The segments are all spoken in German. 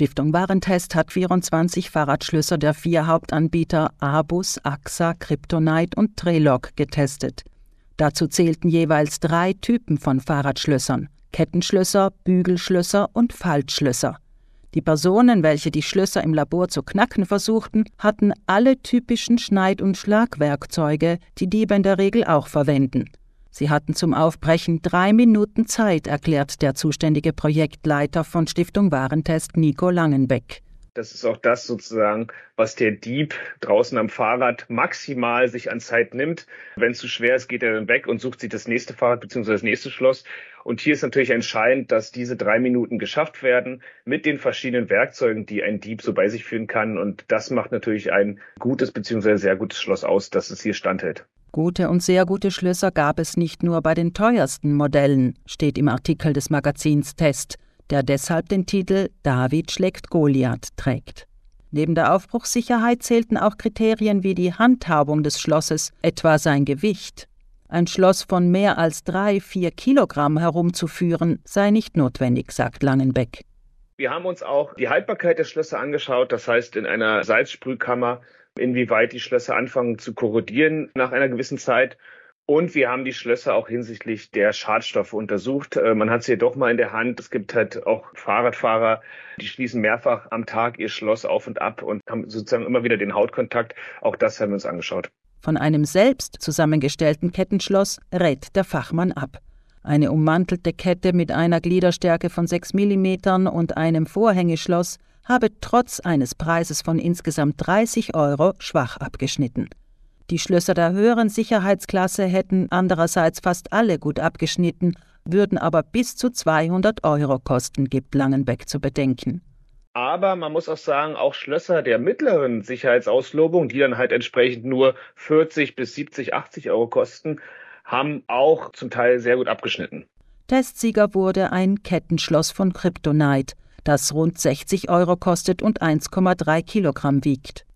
Stiftung Warentest hat 24 Fahrradschlösser der vier Hauptanbieter Abus, AXA, Kryptonite und Trelog getestet. Dazu zählten jeweils drei Typen von Fahrradschlössern: Kettenschlösser, Bügelschlösser und Faltschlösser. Die Personen, welche die Schlösser im Labor zu knacken versuchten, hatten alle typischen Schneid- und Schlagwerkzeuge, die Diebe in der Regel auch verwenden. Sie hatten zum Aufbrechen drei Minuten Zeit, erklärt der zuständige Projektleiter von Stiftung Warentest Nico Langenbeck. Das ist auch das sozusagen, was der Dieb draußen am Fahrrad maximal sich an Zeit nimmt. Wenn es zu schwer ist, geht er dann weg und sucht sich das nächste Fahrrad bzw. das nächste Schloss. Und hier ist natürlich entscheidend, dass diese drei Minuten geschafft werden mit den verschiedenen Werkzeugen, die ein Dieb so bei sich führen kann. Und das macht natürlich ein gutes bzw. sehr gutes Schloss aus, dass es hier standhält. Gute und sehr gute Schlösser gab es nicht nur bei den teuersten Modellen, steht im Artikel des Magazins Test, der deshalb den Titel David schlägt Goliath trägt. Neben der Aufbruchssicherheit zählten auch Kriterien wie die Handhabung des Schlosses, etwa sein Gewicht. Ein Schloss von mehr als drei, vier Kilogramm herumzuführen sei nicht notwendig, sagt Langenbeck. Wir haben uns auch die Haltbarkeit der Schlösser angeschaut, das heißt in einer Salzsprühkammer inwieweit die Schlösser anfangen zu korrodieren nach einer gewissen Zeit. Und wir haben die Schlösser auch hinsichtlich der Schadstoffe untersucht. Äh, man hat sie doch mal in der Hand. Es gibt halt auch Fahrradfahrer, die schließen mehrfach am Tag ihr Schloss auf und ab und haben sozusagen immer wieder den Hautkontakt. Auch das haben wir uns angeschaut. Von einem selbst zusammengestellten Kettenschloss rät der Fachmann ab. Eine ummantelte Kette mit einer Gliederstärke von 6 mm und einem Vorhängeschloss habe trotz eines Preises von insgesamt 30 Euro schwach abgeschnitten. Die Schlösser der höheren Sicherheitsklasse hätten andererseits fast alle gut abgeschnitten, würden aber bis zu 200 Euro kosten, gibt Langenbeck zu bedenken. Aber man muss auch sagen, auch Schlösser der mittleren Sicherheitsauslobung, die dann halt entsprechend nur 40 bis 70, 80 Euro kosten, haben auch zum Teil sehr gut abgeschnitten. Testsieger wurde ein Kettenschloss von Kryptonite das rund 60 Euro kostet und 1,3 Kilogramm wiegt.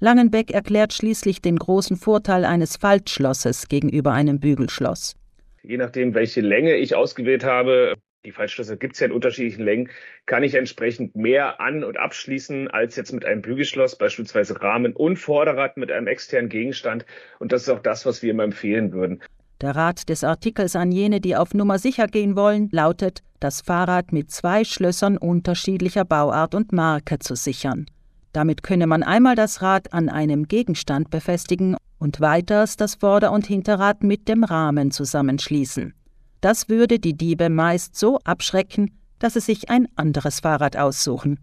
Langenbeck erklärt schließlich den großen Vorteil eines Faltschlosses gegenüber einem Bügelschloss. Je nachdem, welche Länge ich ausgewählt habe, die Faltschlösser gibt es ja in unterschiedlichen Längen, kann ich entsprechend mehr an- und abschließen als jetzt mit einem Bügelschloss, beispielsweise Rahmen und Vorderrad mit einem externen Gegenstand. Und das ist auch das, was wir immer empfehlen würden. Der Rat des Artikels an jene, die auf Nummer sicher gehen wollen, lautet, das Fahrrad mit zwei Schlössern unterschiedlicher Bauart und Marke zu sichern. Damit könne man einmal das Rad an einem Gegenstand befestigen und weiters das Vorder- und Hinterrad mit dem Rahmen zusammenschließen. Das würde die Diebe meist so abschrecken, dass sie sich ein anderes Fahrrad aussuchen.